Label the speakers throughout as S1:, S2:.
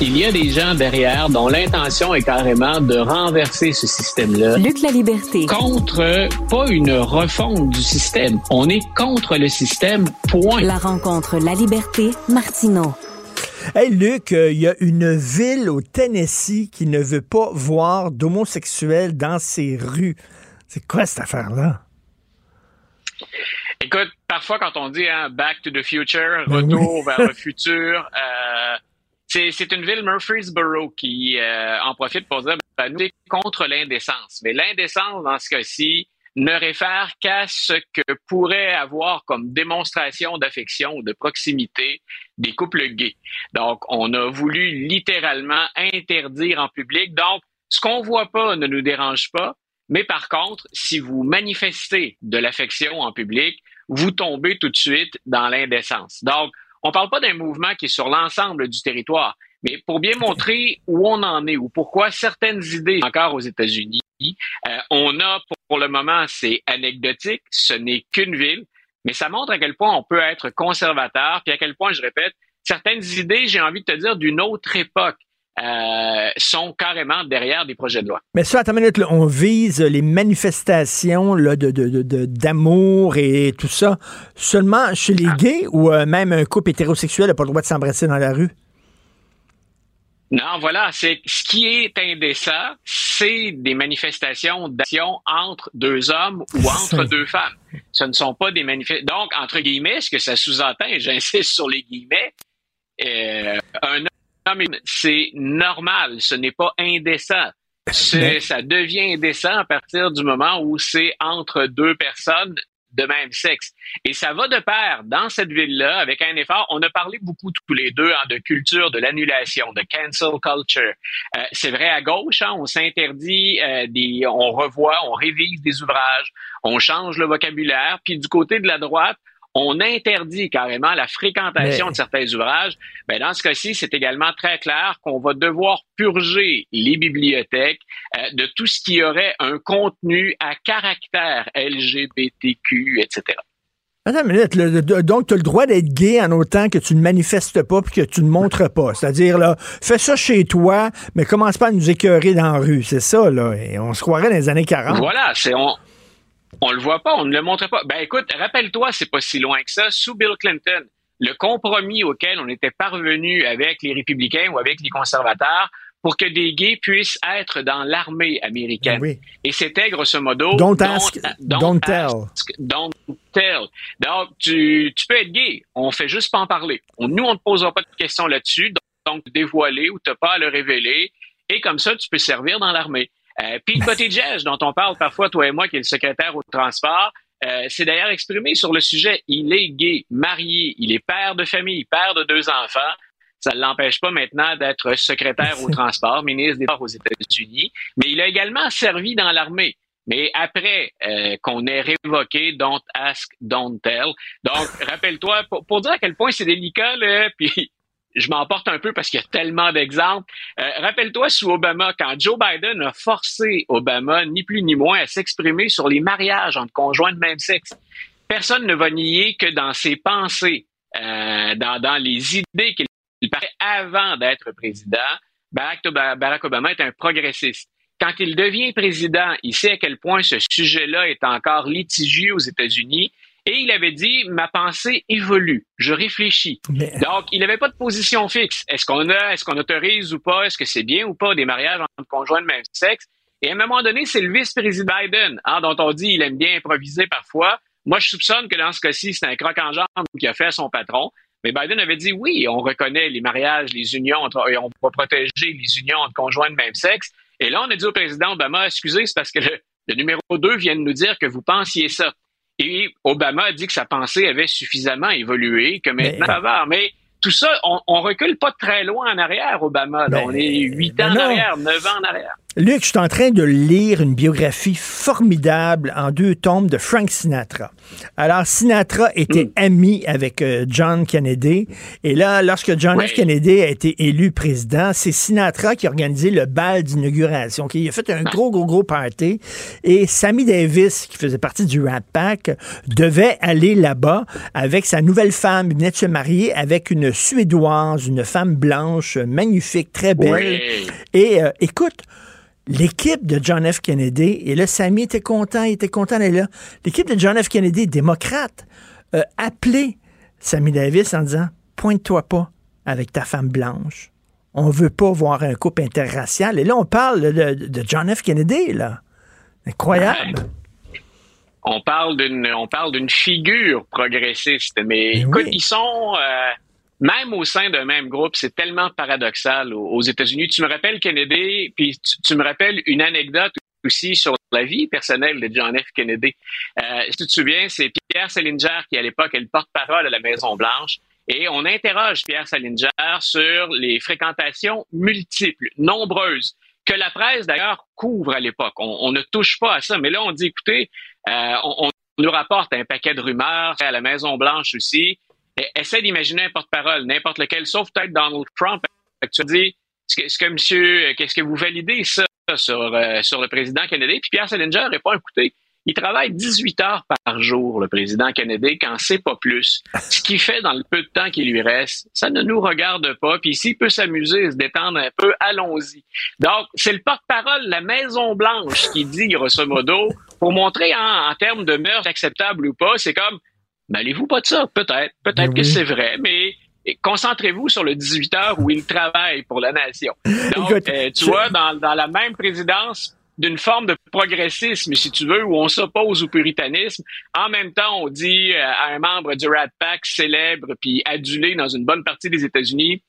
S1: Il y a des gens derrière dont l'intention est carrément de renverser ce système-là.
S2: Luc la liberté.
S1: Contre, pas une refonte du système. On est contre le système, point.
S2: La rencontre La liberté, Martineau.
S3: Hey Luc, euh, il y a une ville au Tennessee qui ne veut pas voir d'homosexuels dans ses rues. C'est quoi cette affaire-là?
S1: Écoute, parfois quand on dit hein, Back to the Future, retour vers le futur, euh, c'est une ville, Murfreesboro, qui euh, en profite pour dire ben, nous, contre l'indécence. Mais l'indécence, dans ce cas-ci, ne réfère qu'à ce que pourrait avoir comme démonstration d'affection ou de proximité des couples gays. Donc, on a voulu littéralement interdire en public. Donc, ce qu'on voit pas ne nous dérange pas, mais par contre, si vous manifestez de l'affection en public, vous tombez tout de suite dans l'indécence. Donc, on parle pas d'un mouvement qui est sur l'ensemble du territoire, mais pour bien montrer où on en est ou pourquoi certaines idées encore aux États-Unis, euh, on a pour le moment, c'est anecdotique, ce n'est qu'une ville, mais ça montre à quel point on peut être conservateur, puis à quel point, je répète, certaines idées, j'ai envie de te dire, d'une autre époque. Euh, sont carrément derrière des projets de loi.
S3: Mais ça, attends une minute, on vise les manifestations là, de, d'amour et tout ça seulement chez les gays ou euh, même un couple hétérosexuel n'a pas le droit de s'embrasser dans la rue?
S1: Non, voilà, c'est ce qui est indécent, c'est des manifestations d'action entre deux hommes ou entre deux femmes. Ce ne sont pas des manifestations. Donc, entre guillemets, ce que ça sous-entend, et j'insiste sur les guillemets, euh, un homme, c'est normal, ce n'est pas indécent. Ça devient indécent à partir du moment où c'est entre deux personnes de même sexe. Et ça va de pair dans cette ville-là avec un effort. On a parlé beaucoup tous les deux hein, de culture, de l'annulation, de cancel culture. Euh, c'est vrai à gauche, hein, on s'interdit euh, des, on revoit, on révise des ouvrages, on change le vocabulaire. Puis du côté de la droite, on interdit carrément la fréquentation de certains ouvrages, ben dans ce cas-ci, c'est également très clair qu'on va devoir purger les bibliothèques euh, de tout ce qui aurait un contenu à caractère LGBTQ, etc.
S3: Attends une minute, donc tu as le droit d'être gay en autant que tu ne manifestes pas puis que tu ne montres pas. C'est-à-dire, là, fais ça chez toi, mais commence pas à nous écœurer dans la rue. C'est ça, là. Et on se croirait dans les années 40.
S1: Voilà, c'est on, on le voit pas, on ne le montre pas. Ben écoute, rappelle-toi, c'est pas si loin que ça. Sous Bill Clinton, le compromis auquel on était parvenu avec les républicains ou avec les conservateurs pour que des gays puissent être dans l'armée américaine. Et c'était grosso modo
S3: don't ask, don't, tell.
S1: don't tell. Donc tu, tu peux être gay, on fait juste pas en parler. nous on ne posera pas de questions là-dessus, donc dévoiler ou te pas à le révéler et comme ça tu peux servir dans l'armée. Euh, Pete Buttigieg, dont on parle parfois, toi et moi, qui est le secrétaire au transport, euh, s'est d'ailleurs exprimé sur le sujet. Il est gay, marié, il est père de famille, père de deux enfants. Ça ne l'empêche pas maintenant d'être secrétaire au transport, ministre des Sports aux États-Unis, mais il a également servi dans l'armée. Mais après euh, qu'on ait révoqué Don't Ask, Don't Tell. Donc, rappelle-toi, pour, pour, dire à quel point c'est délicat, là, puis je m'emporte un peu parce qu'il y a tellement d'exemples. Euh, rappelle-toi sous Obama, quand Joe Biden a forcé Obama, ni plus ni moins, à s'exprimer sur les mariages entre conjoints de même sexe. Personne ne va nier que dans ses pensées, euh, dans, dans les idées qu'il paraît avant d'être président, Barack Obama est un progressiste. Quand il devient président, il sait à quel point ce sujet-là est encore litigieux aux États-Unis et il avait dit, ma pensée évolue, je réfléchis. Donc, il n'avait pas de position fixe. Est-ce qu'on a, est-ce qu'on autorise ou pas, est-ce que c'est bien ou pas des mariages entre conjoints de même sexe? Et à un moment donné, c'est le vice-président Biden, hein, dont on dit il aime bien improviser parfois. Moi, je soupçonne que dans ce cas-ci, c'est un croc en jambe qui a fait à son patron. Mais Biden avait dit oui, on reconnaît les mariages, les unions, entre, et on va protéger les unions entre conjoints de même sexe. Et là, on a dit au président Obama, excusez, c'est parce que le, le numéro 2 vient de nous dire que vous pensiez ça. Et Obama a dit que sa pensée avait suffisamment évolué, que maintenant, va. Mais tout ça, on, on recule pas très loin en arrière, Obama. là.
S3: Ben,
S1: on est huit
S3: ben
S1: ans
S3: non.
S1: en arrière, neuf ans en arrière.
S3: Luc, je suis en train de lire une biographie formidable en deux tomes de Frank Sinatra. Alors, Sinatra était
S1: Mm.
S3: ami avec euh, John Kennedy. Et là, lorsque John F. Kennedy a été élu président, c'est Sinatra qui a organisé le bal d'inauguration. ok? Il a fait un gros, gros, gros party. Et Sammy Davis, qui faisait partie du Rat Pack, devait aller là-bas avec sa nouvelle femme. Il venait de se marier avec une Suédoise, une femme blanche, magnifique, très belle.
S1: Oui.
S3: Et euh, écoute, l'équipe de John F. Kennedy, et là, Sammy était content, il était content d'être là. L'équipe de John F. Kennedy, démocrate, a appelé Sammy Davis en disant Pointe-toi pas avec ta femme blanche. On veut pas voir un couple interracial. Et là, on parle de, de John F. Kennedy, là. Incroyable.
S1: On parle d'une, on parle d'une figure progressiste, mais
S3: Mais
S1: écoute,
S3: oui.
S1: ils sont euh, même au sein d'un même groupe, c'est tellement paradoxal aux, États-Unis. Tu me rappelles Kennedy, puis tu, me rappelles une anecdote aussi sur la vie personnelle de John F. Kennedy. Euh, si tu te souviens, c'est Pierre Salinger qui à l'époque est le porte-parole à la Maison Blanche. Et on interroge Pierre Salinger sur les fréquentations multiples, nombreuses, que la presse d'ailleurs couvre à l'époque. On, ne touche pas à ça. Mais là, on dit, écoutez, euh, on, on nous rapporte un paquet de rumeurs à la Maison Blanche aussi. Et, essaie d'imaginer un porte-parole, n'importe lequel, sauf peut-être Donald Trump. Tu dis, est-ce que, monsieur, qu'est-ce que vous validez ça sur, euh, sur le président Kennedy? Puis Pierre Salinger répond, écoutez, il travaille 18 heures par jour, le président Kennedy, quand c'est pas plus. Ce qu'il fait dans le peu de temps qui lui reste, ça ne nous regarde pas. Puis s'il peut s'amuser, se détendre un peu, allons-y. Donc, c'est le porte-parole la Maison-Blanche qui dit, grosso modo, pour montrer en, en termes de mœurs acceptables ou pas, c'est comme, mêlez-vous pas de ça, peut-être. Peut-être
S3: Mais
S1: que
S3: oui.
S1: c'est vrai, mais concentrez-vous sur le 18 heures où il travaille pour la nation. Donc,
S3: Écoute,
S1: euh, tu
S3: je-
S1: vois, dans, dans la même présidence, d'une forme de progressisme, si tu veux, où on s'oppose au puritanisme. En même temps, on dit euh, à un membre du Rat Pack célèbre puis adulé dans une bonne partie des États-Unis,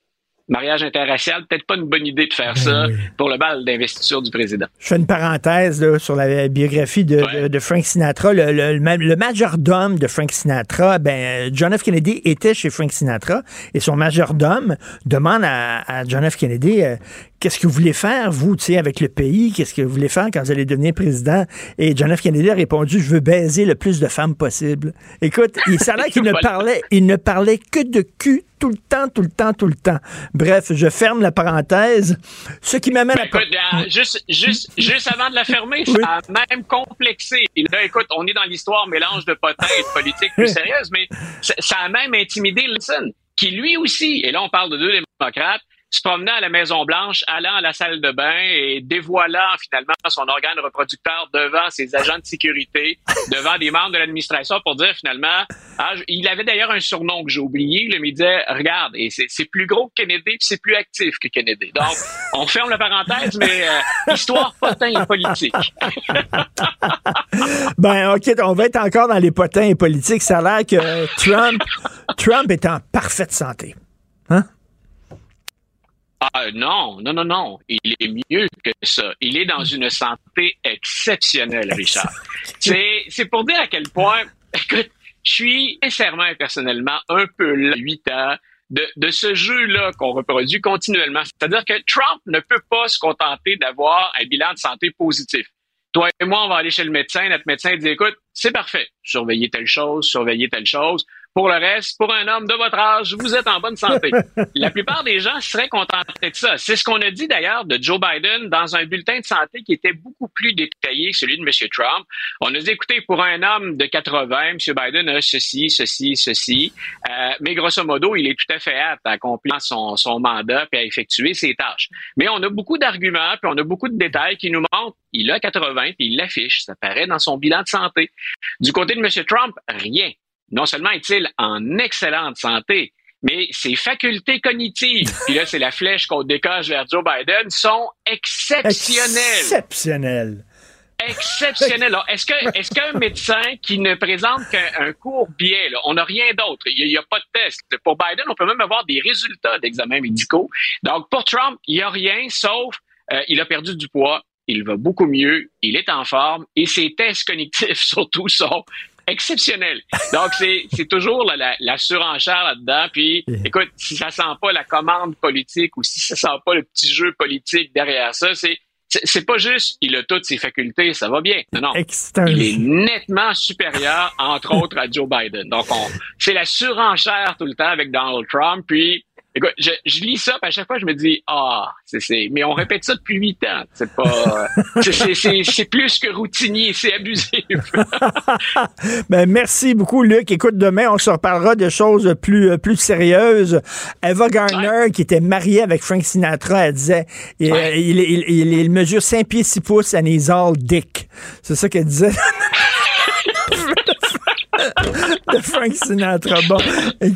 S1: mariage interracial, peut-être pas une bonne idée de faire ça
S3: oui.
S1: pour le bal d'investiture du président.
S3: Je fais une parenthèse là, sur la biographie de,
S1: Ouais.
S3: de- de Frank Sinatra. Le, le, le majordome de Frank Sinatra, ben, John F. Kennedy était chez Frank Sinatra et son majordome demande à, à John F. Kennedy euh, Qu'est-ce que vous voulez faire, vous, tu sais, avec le pays? Qu'est-ce que vous voulez faire quand vous allez devenir président? Et John F. Kennedy a répondu Je veux baiser le plus de femmes possible. Écoute, il l'air qu'il ne parlait, il ne parlait que de cul tout le temps, tout le temps, tout le temps. Bref, je ferme la parenthèse. Ce qui m'amène
S1: Ben,
S3: à.
S1: écoute, euh, juste, juste, juste avant de la fermer,
S3: Oui.
S1: ça a même complexé. Et là, écoute, on est dans l'histoire mélange de potins et de politique plus sérieuse, mais ça, a même intimidé Lincoln, qui lui aussi, et là on parle de deux démocrates, se promenant à la Maison-Blanche, allant à la salle de bain et dévoilant finalement son organe reproducteur devant ses agents de sécurité, devant des membres de l'administration pour dire finalement, ah, il avait d'ailleurs un surnom que j'ai oublié, il disait, regarde, et c'est c'est plus gros que Kennedy, puis c'est plus actif que Kennedy. Donc, on ferme la parenthèse, mais euh, histoire potin et politique.
S3: Ben, OK, on va être encore dans les potins et politiques. Ça a l'air que Trump, Trump est en parfaite santé. Hein?
S1: Ah non, non, non, non. Il est mieux que ça. Il est dans une santé exceptionnelle, Richard. C'est, c'est pour dire à quel point, écoute, je suis sincèrement et personnellement un peu là, huit ans, de, de ce jeu-là qu'on reproduit continuellement. C'est-à-dire que Trump ne peut pas se contenter d'avoir un bilan de santé positif. Toi et moi, on va aller chez le médecin. Notre médecin dit, écoute, c'est parfait. Surveillez telle chose, surveillez telle chose. Pour le reste, pour un homme de votre âge, vous êtes en bonne santé. La plupart des gens seraient contentés de ça. C'est ce qu'on a dit d'ailleurs de Joe Biden dans un bulletin de santé qui était beaucoup plus détaillé que celui de M. Trump. On a dit, écoutez, pour un homme de 80, M. Biden a ceci, ceci, ceci. Euh, mais grosso modo, il est tout à fait apte à accomplir son, son mandat et à effectuer ses tâches. Mais on a beaucoup d'arguments, puis on a beaucoup de détails qui nous montrent il a 80, puis il l'affiche. Ça paraît dans son bilan de santé. Du côté de M. Trump, rien. Non seulement est-il en excellente santé, mais ses facultés cognitives, puis là, c'est la flèche qu'on décoche vers Joe Biden, sont exceptionnelles.
S3: Exceptionnel.
S1: Exceptionnel. Alors, Est-ce que est-ce qu'un médecin qui ne présente qu'un un court biais, là, on n'a rien d'autre, il n'y a, pas de test. Pour Biden, on peut même avoir des résultats d'examens médicaux. Donc, pour Trump, il n'y a rien sauf euh, il a perdu du poids, il va beaucoup mieux, il est en forme et ses tests cognitifs surtout sont exceptionnels. Donc, c'est c'est toujours la, la, la surenchère là-dedans. Puis, écoute, si ça sent pas la commande politique ou si ça sent pas le petit jeu politique derrière ça, c'est c'est pas juste il a toutes ses facultés, ça va bien. Non, non. Il est nettement supérieur, entre autres, à Joe Biden. Donc, on, c'est la surenchère tout le temps avec Donald Trump. Puis, écoute, je, je lis ça, puis à chaque fois, je me dis, ah, c'est, c'est, mais on répète ça depuis huit ans. C'est pas, c'est, c'est, c'est, c'est plus que routinier, c'est abusif.
S3: Ben, merci beaucoup, Luc. Écoute, demain, on se reparlera de choses plus, euh, plus sérieuses. Eva Garner, qui était mariée avec Frank Sinatra, elle disait il,
S1: Ouais.
S3: il, il- il- il mesure 5 pieds 6 pouces and he's all dick. C'est ça qu'elle disait. de Frank Sinatra. Bon, il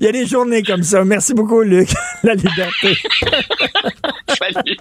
S3: y a des journées comme ça. Merci beaucoup, Luc. La liberté.
S1: Salut.